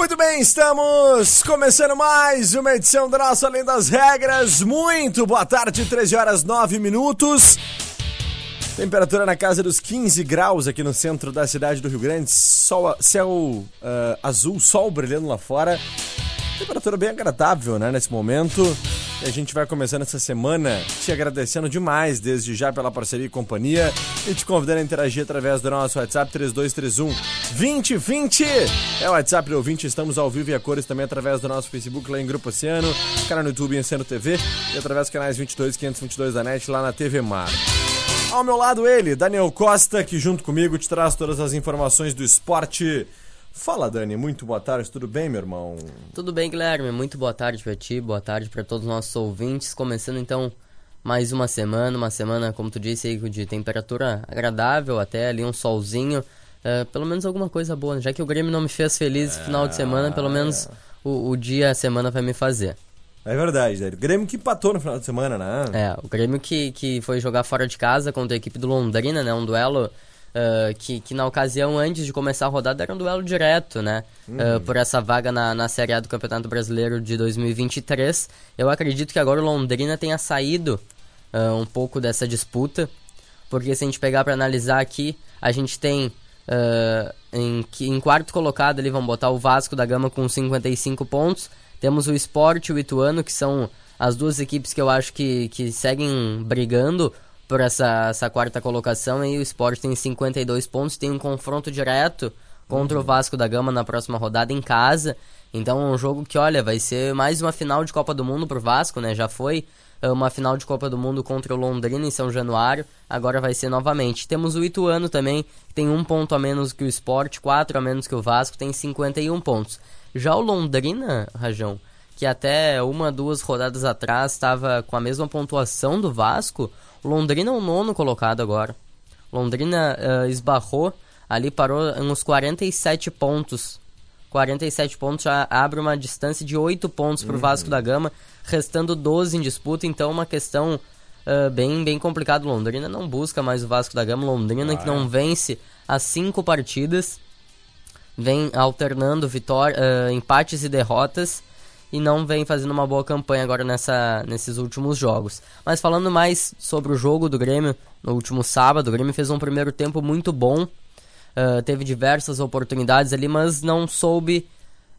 Muito bem, estamos começando mais uma edição do nosso Além das Regras. Muito boa tarde, 13 horas 9 minutos. Temperatura na casa dos 15 graus aqui no centro da cidade do Rio Grande. Sol, céu uh, azul, sol brilhando lá fora. Temperatura bem agradável, né, nesse momento. E a gente vai começando essa semana te agradecendo demais desde já pela parceria e companhia e te convidando a interagir através do nosso WhatsApp 3231 2020. É o WhatsApp do ouvinte, estamos ao vivo e a cores também através do nosso Facebook lá em Grupo Oceano, canal no YouTube Oceano TV e através dos canais 22 522 da NET lá na TV Mar. Ao meu lado ele, Daniel Costa, que junto comigo te traz todas as informações do esporte. Fala, Dani, muito boa tarde, tudo bem, meu irmão? Tudo bem, Guilherme, muito boa tarde para ti, boa tarde para todos os nossos ouvintes. Começando então mais uma semana, uma semana, como tu disse aí, de temperatura agradável, até ali um solzinho. Uh, pelo menos alguma coisa boa, já que o Grêmio não me fez feliz no final de semana, pelo menos o, o dia, a semana vai me fazer. É verdade, né? O Grêmio que empatou no final de semana, né? É, o Grêmio que, que foi jogar fora de casa contra a equipe do Londrina, né? Um duelo uh, que, que na ocasião, antes de começar a rodada, era um duelo direto, né? Uhum. Uh, por essa vaga na, na Série A do Campeonato Brasileiro de 2023. Eu acredito que agora o Londrina tenha saído uh, um pouco dessa disputa, porque se a gente pegar para analisar aqui, a gente tem em, em quarto colocado ali, vamos botar o Vasco da Gama com 55 pontos, temos o Sport e o Ituano, que são as duas equipes que eu acho que, que seguem brigando por essa, essa quarta colocação. E o Sport tem 52 pontos, tem um confronto direto contra uhum. o Vasco da Gama na próxima rodada em casa. Então é um jogo que, olha, vai ser mais uma final de Copa do Mundo pro Vasco, né? Já foi é, uma final de Copa do Mundo contra o Londrina em São Januário, agora vai ser novamente. Temos o Ituano também, que tem um ponto a menos que o Sport, quatro a menos que o Vasco, tem 51 pontos. Já o Londrina, Rajão, que até uma, duas rodadas atrás estava com a mesma pontuação do Vasco, Londrina é o nono colocado agora. Londrina uh, esbarrou, ali parou uns 47 pontos. 47 pontos já abre uma distância de 8 pontos para o uhum. Vasco da Gama, restando 12 em disputa, então uma questão uh, bem, bem complicada. Londrina não busca mais o Vasco da Gama, Londrina ah, que não é. vence as 5 partidas vem alternando vitória, uh, empates e derrotas e não vem fazendo uma boa campanha agora nessa, nesses últimos jogos. Mas falando mais sobre o jogo do Grêmio no último sábado, o Grêmio fez um primeiro tempo muito bom, uh, teve diversas oportunidades ali, mas não soube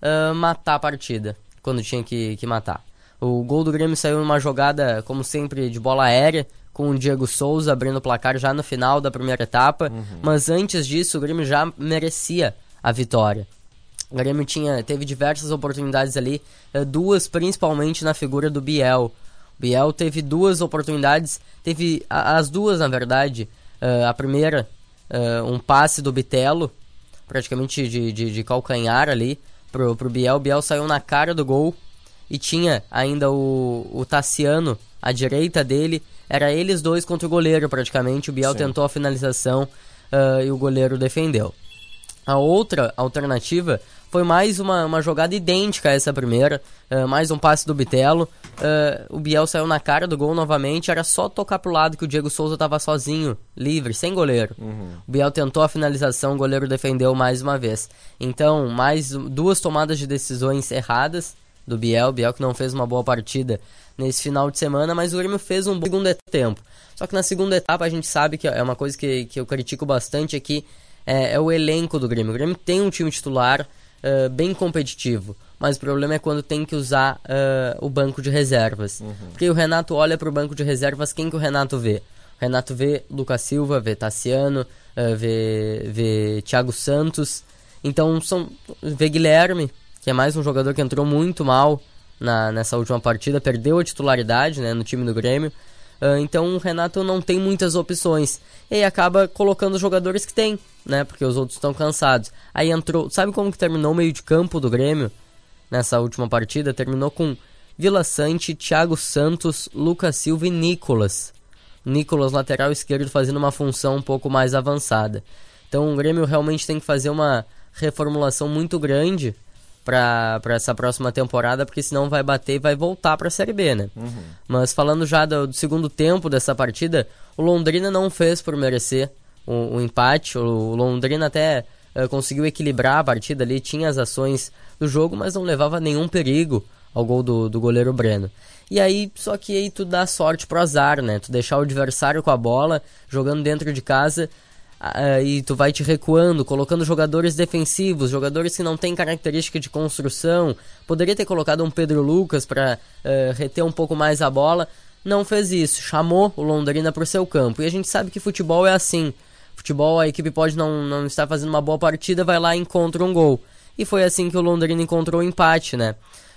uh, matar a partida quando tinha que, que matar. O gol do Grêmio saiu numa jogada, como sempre, de bola aérea, com o Diego Souza abrindo o placar já no final da primeira etapa, uhum. mas antes disso o Grêmio já merecia a vitória. O Grêmio tinha, teve diversas oportunidades ali, eh, duas principalmente na figura do Biel. O Biel teve duas oportunidades, teve as duas na verdade. Eh, a primeira, eh, um passe do Bitelo, praticamente de, de, de, calcanhar ali, pro, pro Biel. O Biel saiu na cara do gol e tinha ainda o, o Tassiano à direita dele. Era eles dois contra o goleiro praticamente. O Biel Sim. tentou a finalização uh, e o goleiro defendeu. A outra alternativa foi mais uma, uma jogada idêntica a essa primeira, uh, mais um passe do Bitelo. Uh, o Biel saiu na cara do gol novamente, era só tocar pro lado que o Diego Souza estava sozinho, livre, sem goleiro. Uhum. O Biel tentou a finalização, o goleiro defendeu mais uma vez. Então, mais duas tomadas de decisões erradas do Biel. Biel que não fez uma boa partida nesse final de semana, mas o Grêmio fez um bom segundo tempo. Só que na segunda etapa a gente sabe que é uma coisa que, que eu critico bastante aqui é, é, o elenco do Grêmio. O Grêmio tem um time titular uh, bem competitivo, mas o problema é quando tem que usar uh, o banco de reservas. Uhum. Porque o Renato olha para o banco de reservas, quem que o Renato vê? O Renato vê Lucas Silva, vê Tassiano, uh, vê, vê Thiago Santos, então são, vê Guilherme, que é mais um jogador que entrou muito mal na, nessa última partida, perdeu a titularidade né, no time do Grêmio. Uh, então o Renato não tem muitas opções. E acaba colocando os jogadores que tem, né? Porque os outros estão cansados. Aí entrou. Sabe como que terminou o meio de campo do Grêmio nessa última partida? Terminou com Vila Sante, Thiago Santos, Lucas Silva e Nicolas. Nicolas, lateral esquerdo, fazendo uma função um pouco mais avançada. Então o Grêmio realmente tem que fazer uma reformulação muito grande para essa próxima temporada, porque senão vai bater e vai voltar para a Série B, né? Uhum. Mas falando já do, do, segundo tempo dessa partida, o Londrina não fez por merecer o, o empate. O, o, Londrina até uh, conseguiu equilibrar a partida ali, tinha as ações do jogo, mas não levava nenhum perigo ao gol do, do goleiro Breno. E aí, só que aí tu dá sorte pro azar, né? Tu deixar o adversário com a bola, jogando dentro de casa, uh, e tu vai te recuando, colocando jogadores defensivos, jogadores que não têm característica de construção. Poderia ter colocado um Pedro Lucas para uh, ah, reter um pouco mais a bola. Não fez isso, chamou o Londrina para o seu campo. E a gente sabe que futebol é assim. Futebol, a equipe pode não, não estar fazendo uma boa partida, vai lá e encontra um gol. E foi assim que o Londrina encontrou o empate, né?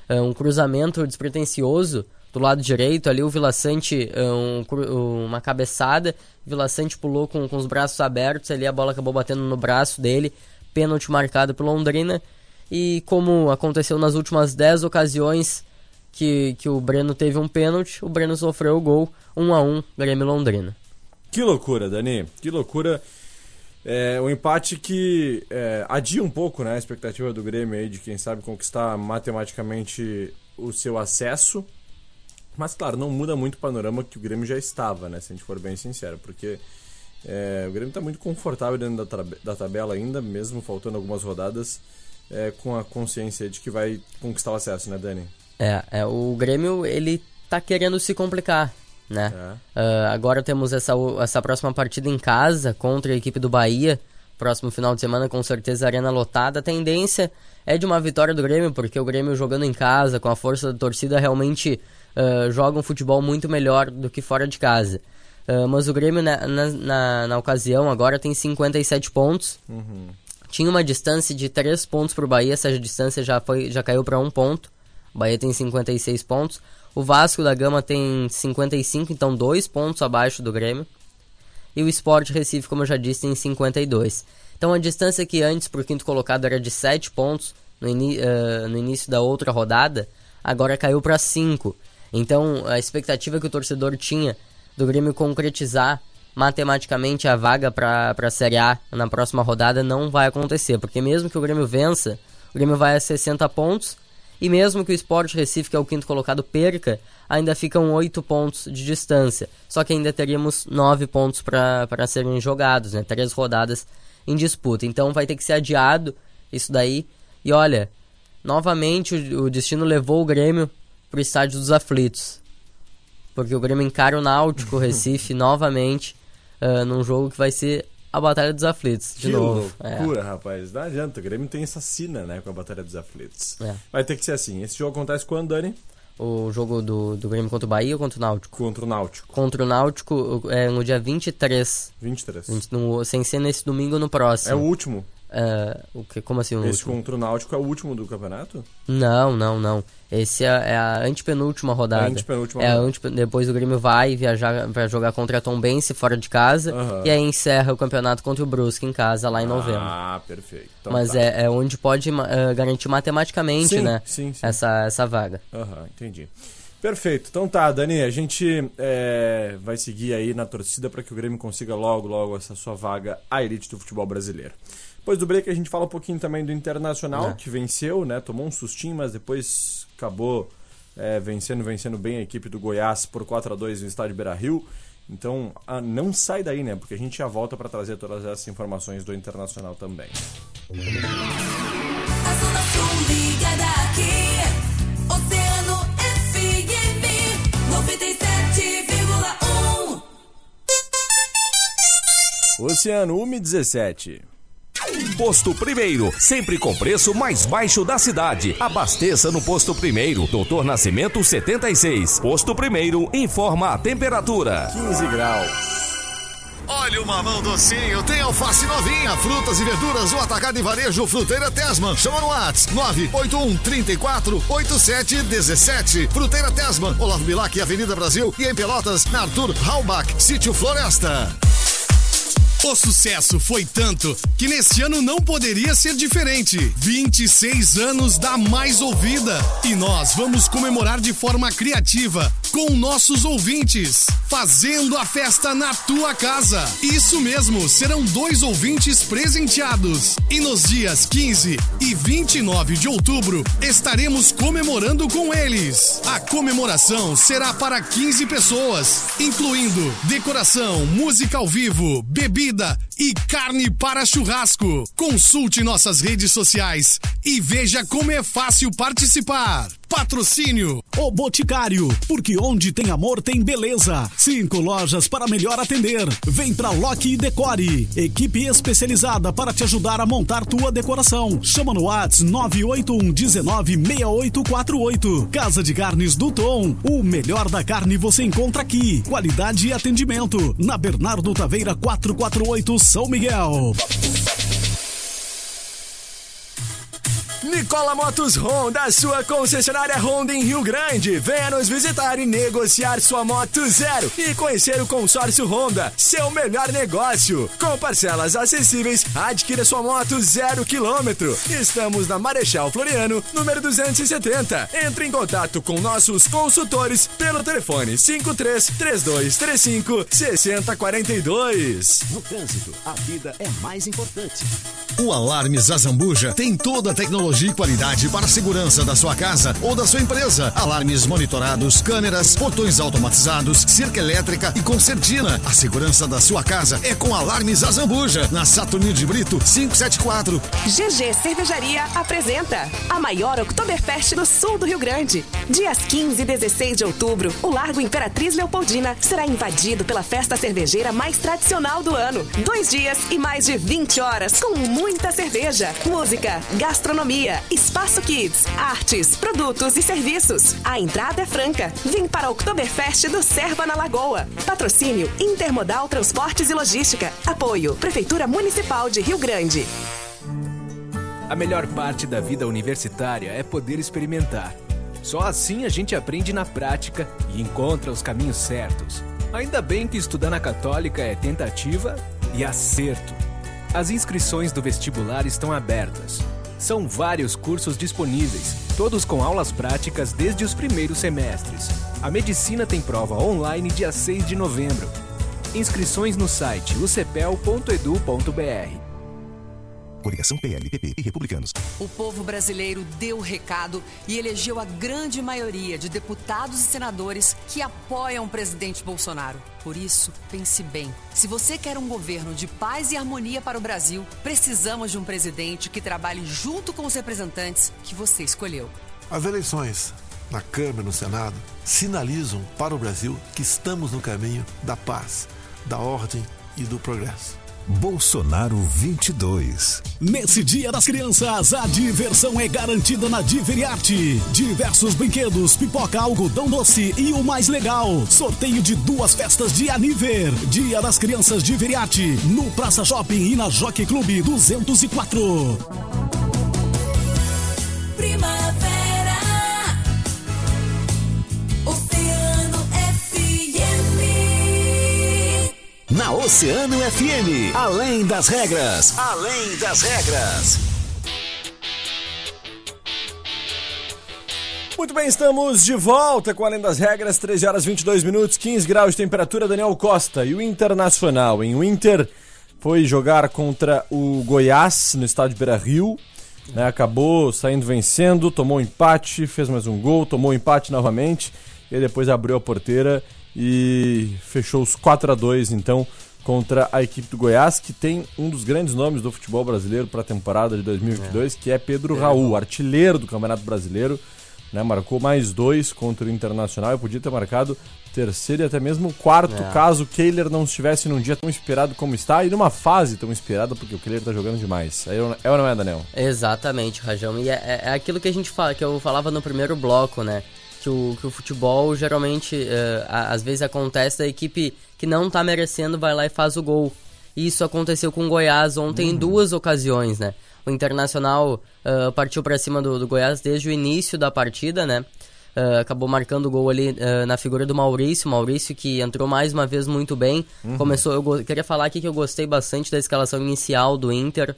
Um cruzamento despretensioso do lado direito, ali o Vila Sante, um, uma cabeçada, o Vila Sante pulou com, com os braços abertos, ali a bola acabou batendo no braço dele, pênalti marcado pelo Londrina, e como aconteceu nas últimas 10 ocasiões que, que o Breno teve um pênalti, o Breno sofreu o gol, 1 a 1 Grêmio Londrina. Que loucura, Dani, que loucura. É um empate que é, adia um pouco né, a expectativa do Grêmio aí de quem sabe conquistar matematicamente o seu acesso mas, claro, não muda muito o panorama que o Grêmio já estava, né? Se a gente for bem sincero, porque é, o Grêmio está muito confortável dentro da, da, tabela ainda, mesmo faltando algumas rodadas, é, com a consciência de que vai conquistar o acesso, né, Dani? É, é o Grêmio, ele tá querendo se complicar, né? É. Uh, agora temos essa, essa próxima partida em casa contra a equipe do Bahia, próximo final de semana, com certeza arena lotada. A tendência é de uma vitória do Grêmio, porque o Grêmio jogando em casa, com a força da torcida, realmente uh, joga um futebol muito melhor do que fora de casa. Uh, mas o Grêmio, na, na, na, ocasião, agora tem 57 pontos. Uhum. Tinha uma distância de 3 pontos para o Bahia, essa distância já, foi, já caiu para 1 ponto. O Bahia tem 56 pontos. O Vasco da Gama tem 55, então 2 pontos abaixo do Grêmio. E o Sport Recife, como eu já disse, tem 52. Então a distância que antes para o quinto colocado era de 7 pontos no, uh, no início da outra rodada, agora caiu para 5. Então, a expectativa que o torcedor tinha do Grêmio concretizar matematicamente a vaga para a Série A na próxima rodada não vai acontecer, porque mesmo que o Grêmio vença, o Grêmio vai a 60 pontos, e mesmo que o Sport Recife, que é o quinto colocado, perca, ainda ficam 8 pontos de distância. Só que ainda teríamos 9 pontos para serem jogados, né? Três rodadas em disputa. Então vai ter que ser adiado isso daí. E olha, novamente o, o destino levou o Grêmio pro estádio dos aflitos. Porque o Grêmio encara o Náutico Recife novamente uh, num jogo que vai ser a Batalha dos Aflitos, de que novo. loucura, é. rapaz. Não adianta, o Grêmio tem essa sina, né, com a Batalha dos Aflitos. É. Vai ter que ser assim. Esse jogo acontece quando, Dani? O jogo do, do Grêmio contra o Bahia ou contra o Náutico? Contra o Náutico. Contra o Náutico é no dia 23. 23. No, sem ser nesse domingo no próximo. É o último. Uh, o que, como assim? O Esse último? contra o Náutico é o último do campeonato? Não, não, não. Esse é, é a antepenúltima rodada. A antepenúltima é rodada. A Depois o Grêmio vai viajar para jogar contra a Tom Bense fora de casa. Uhum. E aí encerra o campeonato contra o Brusque em casa lá em novembro. Ah, perfeito. Então, Mas tá. é, é onde pode uh, garantir matematicamente, sim, né? Sim, sim. Essa, essa vaga. Aham, uhum, entendi. Perfeito. Então tá, Dani, a gente é, vai seguir aí na torcida para que o Grêmio consiga logo, logo essa sua vaga à elite do futebol brasileiro. Depois do break a gente fala um pouquinho também do Internacional, é. que venceu, né? Tomou um sustinho, mas depois acabou é, vencendo, vencendo bem a equipe do Goiás por 4 a 2 no estádio Beira-Rio. Então, ah, não sai daí, né? Porque a gente já volta para trazer todas essas informações do Internacional também. A Zona Sul ligada aqui, Oceano FM 97,1 Oceano 117 Posto Primeiro, sempre com preço mais baixo da cidade. Abasteça no Posto Primeiro, Doutor Nascimento 76. Posto Primeiro informa a temperatura: 15 graus. Olha Dá-lhe uma mão docinho, tem alface novinha, frutas e verduras, o atacado e varejo Fruteira Tesman. Chama no Whats 981 34 87 17. Fruteira Tesman, Olavo Bilac, Avenida Brasil e em Pelotas, na Arthur Halbach, Sítio Floresta. O sucesso foi tanto que neste ano não poderia ser diferente. 26 anos da Mais Ouvida. E nós vamos comemorar de forma criativa com nossos ouvintes, fazendo a festa na tua casa. Isso mesmo, serão dois ouvintes presenteados. E nos dias 15 e 29 de outubro estaremos comemorando com eles. A comemoração será para 15 pessoas, incluindo decoração, música ao vivo, bebida e carne para churrasco. Consulte nossas redes sociais e veja como é fácil participar. Patrocínio O Boticário, porque onde tem amor tem beleza. Cinco lojas para melhor atender. Vem pra Loki e Decore. Equipe especializada para te ajudar a montar tua decoração. Chama no Whats 981 19 6848. Casa de Carnes do Tom. O melhor da carne você encontra aqui. Qualidade e atendimento. Na Bernardo Taveira 448 São Miguel. Nicola Motos Honda, sua concessionária Honda em Rio Grande. Venha nos visitar e negociar sua moto zero e conhecer o consórcio Honda, seu melhor negócio. Com parcelas acessíveis, adquira sua moto zero quilômetro. Estamos na Marechal Floriano, número 270. Entre em contato com nossos consultores pelo telefone 53 3235 6042. No trânsito, a vida é mais importante. O Alarmes Azambuja tem toda a tecnologia e qualidade para a segurança da sua casa ou da sua empresa. Alarmes monitorados, câmeras, portões automatizados, cerca elétrica e concertina. A segurança da sua casa é com Alarmes Azambuja, na Saturnino de Brito 574. GG Cervejaria apresenta a maior Oktoberfest do sul do Rio Grande. Dias 15 e 16 de outubro, o Largo Imperatriz Leopoldina será invadido pela festa cervejeira mais tradicional do ano. Dois dias e mais de 20 horas, com muita cerveja, música, gastronomia, espaço kids, artes, produtos e serviços. A entrada é franca. Vem para o Oktoberfest do Serva na Lagoa. Patrocínio Intermodal Transportes e Logística. Apoio Prefeitura Municipal de Rio Grande. A melhor parte da vida universitária é poder experimentar. Só assim a gente aprende na prática e encontra os caminhos certos. Ainda bem que estudar na Católica é tentativa e acerto. As inscrições do vestibular estão abertas. São vários cursos disponíveis, todos com aulas práticas desde os primeiros semestres. A medicina tem prova online dia 6 de novembro. Inscrições no site ucepel.edu.br. Coligação PLPP e Republicanos. O povo brasileiro deu o recado e elegeu a grande maioria de deputados e senadores que apoiam o presidente Bolsonaro. Por isso, pense bem. Se você quer um governo de paz e harmonia para o Brasil, precisamos de um presidente que trabalhe junto com os representantes que você escolheu. As eleições na Câmara e no Senado sinalizam para o Brasil que estamos no caminho da paz, da ordem e do progresso. Bolsonaro 22. Nesse Dia das Crianças, a diversão é garantida na Diveriarte. Diversos brinquedos, pipoca, algodão doce e o mais legal, sorteio de duas festas de Aniver. Dia das Crianças Diveriarte, no Praça Shopping e na Jockey Clube 204. Oceano FM, além das regras, além das regras. Muito bem, estamos de volta com Além das Regras, 13 horas 22 minutos, 15 graus de temperatura, Daniel Costa. E o Internacional, em o Inter foi jogar contra o Goiás no estádio Beira-Rio, né, acabou saindo vencendo, tomou um empate, fez mais um gol, tomou um empate novamente, e depois abriu a porteira e fechou os 4 a 2 então contra a equipe do Goiás, que tem um dos grandes nomes do futebol brasileiro para a temporada de 2022, é. que é Pedro Raul, artilheiro do Campeonato Brasileiro, né, marcou mais dois contra o Internacional e podia ter marcado terceiro e até mesmo quarto, é. caso o Kehler não estivesse num dia tão inspirado como está e numa fase tão inspirada, porque o Kehler está jogando demais. É, é ou não é, Daniel? Exatamente, Rajão. E é, é, aquilo que a gente fala, que eu falava no primeiro bloco, né? Que o, que o futebol geralmente, uh, às vezes acontece da equipe que não tá merecendo vai lá e faz o gol. E isso aconteceu com o Goiás ontem em duas ocasiões, né? O Internacional ah, partiu para cima do, do Goiás desde o início da partida, né? Ah, acabou marcando o gol ali ah, na figura do Maurício. Maurício que entrou mais uma vez muito bem. Uhum. Começou, eu queria falar aqui que eu gostei bastante da escalação inicial do Inter,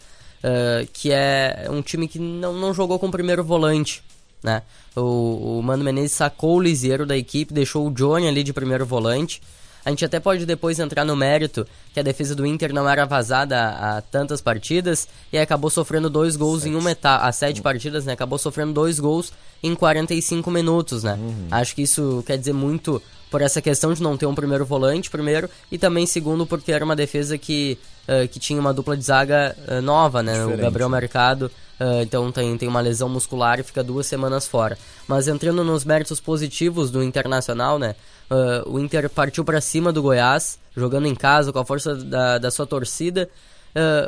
que é um time que não, não jogou com o primeiro volante. Né? O, o Mano Menezes sacou o Liseiro da equipe, deixou o Johnny ali de primeiro volante. A gente até pode depois entrar no mérito que a defesa do Inter não era vazada há, há tantas partidas e acabou sofrendo dois gols em uma etapa, há sete partidas, né? Acabou sofrendo dois gols em 45 minutos, né? Acho que isso quer dizer muito por essa questão de não ter um primeiro volante, primeiro, e também segundo porque era uma defesa que, eh, que tinha uma dupla de zaga eh, nova, né? O Diferente, Gabriel né? Mercado, eh, então tem, tem uma lesão muscular e fica duas semanas fora. Mas entrando nos méritos positivos do Internacional, né? eh, o Inter partiu para cima do Goiás, jogando em casa com a força da, da sua torcida.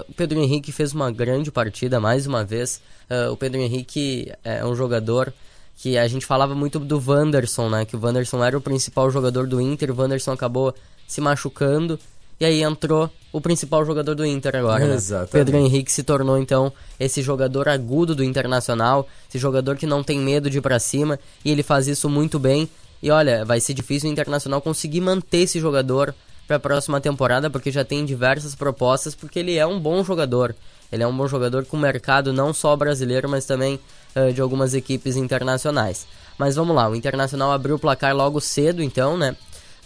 O Pedro Henrique fez uma grande partida mais uma vez. Eh, o Pedro Henrique é um jogador que a gente falava muito do Wanderson, né? Que o Wanderson era o principal jogador do Inter, o Wanderson acabou se machucando. E aí entrou o principal jogador do Inter agora, né? Exatamente. Pedro Henrique se tornou então esse jogador agudo do Internacional, esse jogador que não tem medo de ir pra cima, e ele faz isso muito bem. E olha, vai ser difícil o Internacional conseguir manter esse jogador para a próxima temporada, porque já tem diversas propostas, porque ele é um bom jogador. Ele é um bom jogador com mercado não só brasileiro, mas também eh, de algumas equipes internacionais. Mas vamos lá, o Internacional abriu o placar logo cedo, então, né?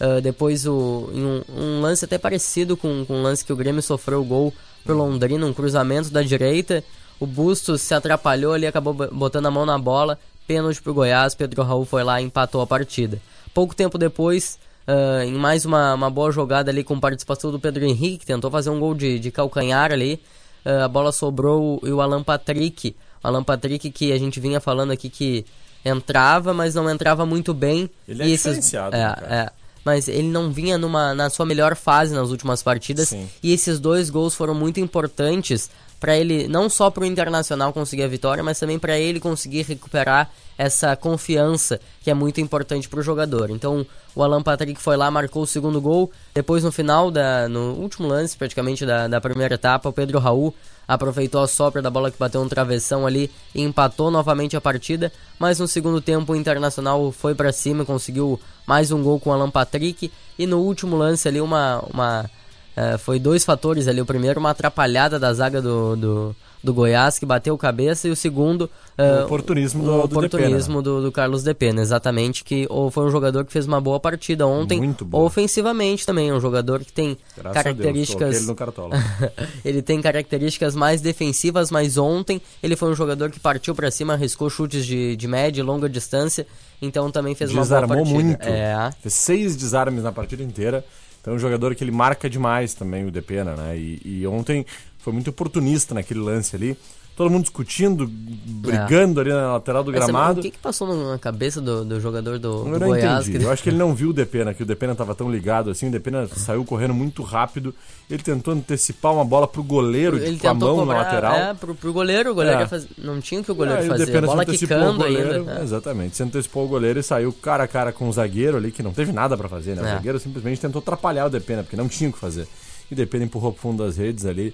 Ah, depois, o, em um, um lance até parecido com, com o lance que o Grêmio sofreu o gol pro Londrina, um cruzamento da direita. O Bustos se atrapalhou ali, acabou bo- botando a mão na bola. Pênalti pro Goiás, Pedro Raul foi lá e empatou a partida. Pouco tempo depois, ah, em mais uma, uma boa jogada ali com participação do Pedro Henrique, que tentou fazer um gol de, de calcanhar ali. ah, a bola sobrou e o Alan Patrick. O Alan Patrick que a gente vinha falando aqui que entrava, mas não entrava muito bem. Ele é esses- diferenciado, é, né, cara? é. Mas ele não vinha numa, na sua melhor fase nas últimas partidas. Sim. E esses dois gols foram muito importantes para ele, não só para o Internacional conseguir a vitória, mas também para ele conseguir recuperar essa confiança que é muito importante para o jogador. Então, o Alan Patrick foi lá, marcou o segundo gol. Depois, no final, da, no último lance praticamente da, da primeira etapa, o Pedro Raul aproveitou a sopra da bola que bateu no travessão ali e empatou novamente a partida. Mas no segundo tempo, o Internacional foi para cima, conseguiu mais um gol com o Alan Patrick. E no último lance ali, uma. uma é, foi dois fatores ali. O primeiro, uma atrapalhada da zaga do, do, do Goiás, que bateu cabeça, e o segundo. é, O oportunismo do- o oportunismo do, do Carlos Depena, exatamente. Que ou foi um jogador que fez uma boa partida ontem. Muito boa. Ofensivamente também, um jogador que tem Graças a Deus, características. coloquei ele ele tem características mais defensivas, mas ontem ele foi um jogador que partiu pra cima, arriscou chutes de, de média e longa distância, então também fez uma boa Desarmou partida. muito. É, Fez seis desarmes na partida inteira. Então é um jogador que ele marca demais também, o Depena, né? E, e ontem foi muito oportunista naquele lance ali. Todo mundo discutindo, brigando ali na lateral do Mas, gramado. O que, que passou na cabeça do, do jogador do, do Goiás? entendi. que- Eu acho que ele não viu o Depena, que o Depena estava tão ligado assim. O Depena saiu correndo muito rápido. Ele tentou antecipar uma bola pro goleiro Ele com a tentou mão cobrar, na lateral. É, pro, pro goleiro, o goleiro É. fazer- não tinha o que o goleiro o fazer. A Depena bola quicando o goleiro, ainda. é. Exatamente. Se antecipou o goleiro e saiu cara a cara com o zagueiro ali, que não teve nada pra fazer, né? O É. zagueiro simplesmente tentou atrapalhar o Depena, porque não tinha o que fazer. E o Depena empurrou pro fundo das redes ali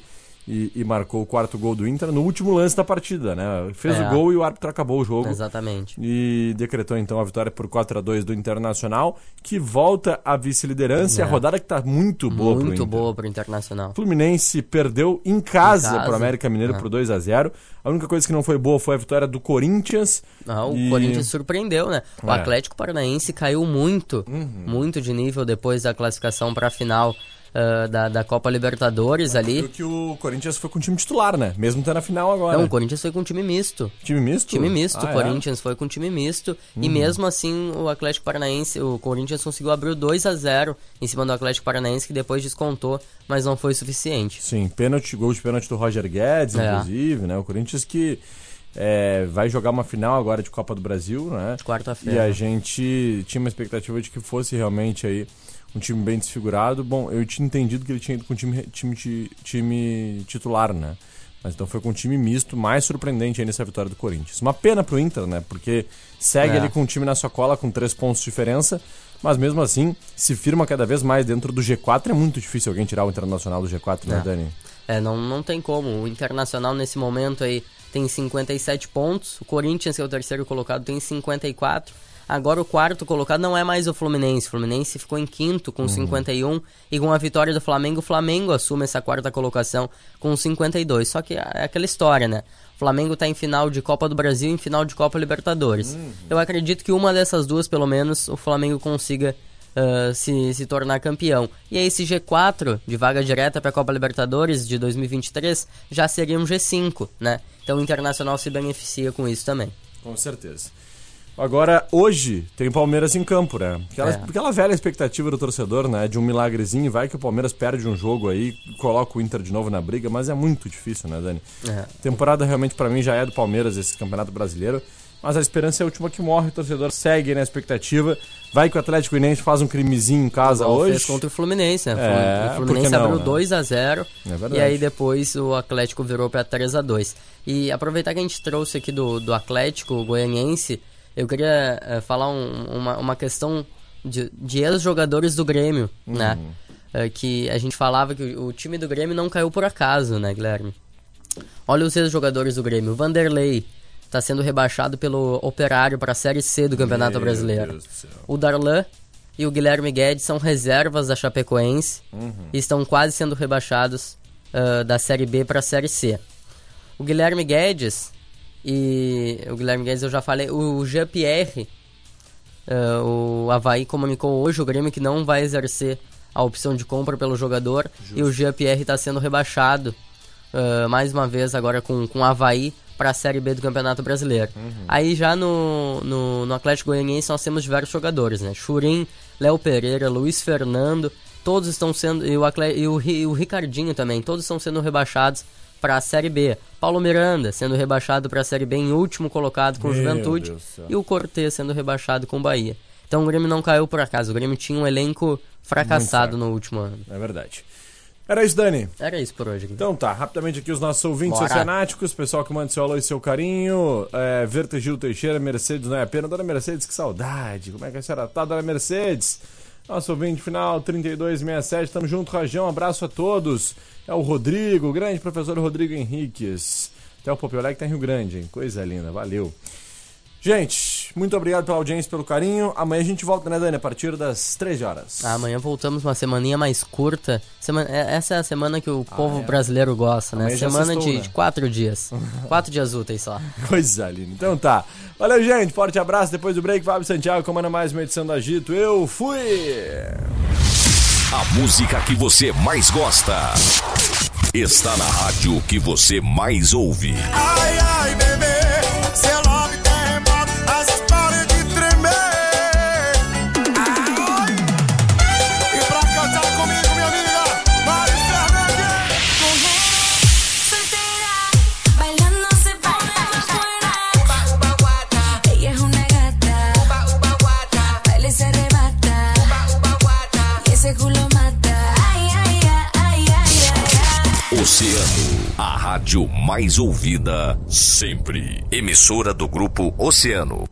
e, e marcou o quarto gol do Inter no último lance da partida, né? Fez É. o gol e o árbitro acabou o jogo. Exatamente. E decretou então a vitória por 4 a 2 do Internacional, que volta à vice-liderança. E a É. rodada que tá muito boa pro Muito Inter. boa pro Internacional. Fluminense perdeu em casa, casa. pro América Mineiro É. por 2 a 0 A única coisa que não foi boa foi a vitória do Corinthians. Ah, o E- Corinthians surpreendeu, né? O É. Atlético Paranaense caiu muito, muito de nível depois da classificação para a final ah, da, da Copa Libertadores ali. Viu que o Corinthians foi com o time titular, né? Mesmo tendo a final agora. Não, o Corinthians foi com time misto. Time misto? Time misto, Ah, o é? Corinthians foi com time misto. E Uhum. mesmo assim, o Atlético Paranaense, o Corinthians conseguiu abrir o 2 a 0 em cima do Atlético Paranaense, que depois descontou, mas não foi suficiente. Sim, pênalti, gol de pênalti do Roger Guedes, É. inclusive, né? O Corinthians que é, vai jogar uma final agora de Copa do Brasil, né? Quarta-feira. E a gente tinha uma expectativa de que fosse realmente aí um time bem desfigurado. Bom, eu tinha entendido que ele tinha ido com time, time, ti- time titular, né? Mas então foi com um time misto, mais surpreendente aí nessa vitória do Corinthians. Uma pena pro Inter, né? Porque segue É. ali com o time na sua cola, com três pontos de diferença, mas mesmo assim se firma cada vez mais dentro do G4. É muito difícil alguém tirar o Internacional do G4, né, É. Dani? É, não, não tem como. O Internacional nesse momento aí tem 57 pontos. O Corinthians, que é o terceiro colocado, tem 54. Agora o quarto colocado não é mais o Fluminense. O Fluminense ficou em quinto com 51. E com a vitória do Flamengo, o Flamengo assume essa quarta colocação com 52. Só que é aquela história, né? O Flamengo tá em final de Copa do Brasil e em final de Copa Libertadores. Eu acredito que uma dessas duas, pelo menos, o Flamengo consiga ah, se, se tornar campeão. E aí esse G4 de vaga direta para a Copa Libertadores de 2023 já seria um G5, né? Então o Internacional se beneficia com isso também. Com certeza. Agora, hoje, tem Palmeiras em campo, né? Aquela, É. aquela velha expectativa do torcedor, né? De um milagrezinho, vai que o Palmeiras perde um jogo aí, coloca o Inter de novo na briga, mas é muito difícil, né, Dani? É. Temporada realmente pra mim já é do Palmeiras, esse campeonato brasileiro, mas a esperança é a última que morre, o torcedor segue na expectativa. Vai que o Atlético Inense faz um crimezinho em casa Igual hoje. fez contra o Fluminense, né? É, o Fluminense não, abriu né? 2 a 0 É verdade. e aí depois o Atlético virou para 3 a 2 E aproveitar que a gente trouxe aqui do, do Atlético Goianiense, eu queria eh, falar um- uma, uma questão de, de ex-jogadores do Grêmio, né? Uhum. Eh, que a gente falava que o, o time do Grêmio não caiu por acaso, né, Guilherme? Olha os ex-jogadores do Grêmio. O Vanderlei está sendo rebaixado pelo Operário para a Série C do Campeonato Meu Brasileiro. O Darlan e o Guilherme Guedes são reservas da Chapecoense Uhum. e estão quase sendo rebaixados ah, da Série B para a Série C. O Guilherme Guedes e o Guilherme Guedes eu já falei, o Jean-Pierre, ah, o Havaí comunicou hoje o Grêmio que não vai exercer a opção de compra pelo jogador e o Jean-Pierre está sendo rebaixado ah, mais uma vez agora com, com o Havaí para a Série B do Campeonato Brasileiro. Aí já no, no, no Atlético Goianiense nós temos diversos jogadores, né? Churim, Léo Pereira, Luiz Fernando, todos estão sendo. E o, Atle- e o, e o Ricardinho também, todos estão sendo rebaixados para a Série B. Paulo Miranda sendo rebaixado para a Série B em último colocado com o Meu Juventude. E o Cortez sendo rebaixado com o Bahia. Então o Grêmio não caiu por acaso. O Grêmio tinha um elenco fracassado no último ano. É verdade. Era isso, Dani. Era isso por hoje. Guilherme. Então tá, rapidamente aqui os nossos ouvintes Bora. oceanáticos, pessoal que manda seu alô e seu carinho. É, Verta Gil Teixeira, Mercedes não é a pena. Dona Mercedes, que saudade. Como é que a senhora tá, Dona Mercedes? Nosso ouvinte final, 3267. Tamo junto, Rajão. Abraço a todos. É o Rodrigo, o grande professor Rodrigo Henriques. Até o Popolé que tá em Rio Grande, hein? Coisa linda, valeu. Gente, muito obrigado pela audiência, pelo carinho. Amanhã a gente volta, né, Dani? A partir das 13 horas. Ah, Amanhã voltamos uma semaninha mais curta. Semana- é- essa é a semana que o povo é? brasileiro gosta, né? Semana sextou, de, né? de quatro dias. quatro dias úteis só. Coisa linda. Então tá. Valeu, gente. Forte abraço. Depois do break, Fábio Santiago comanda mais uma edição do Agito. Eu fui! A música que você mais gosta está na rádio que você mais ouve. Ai, ai, bebê, mais ouvida sempre. Emissora do grupo Oceano.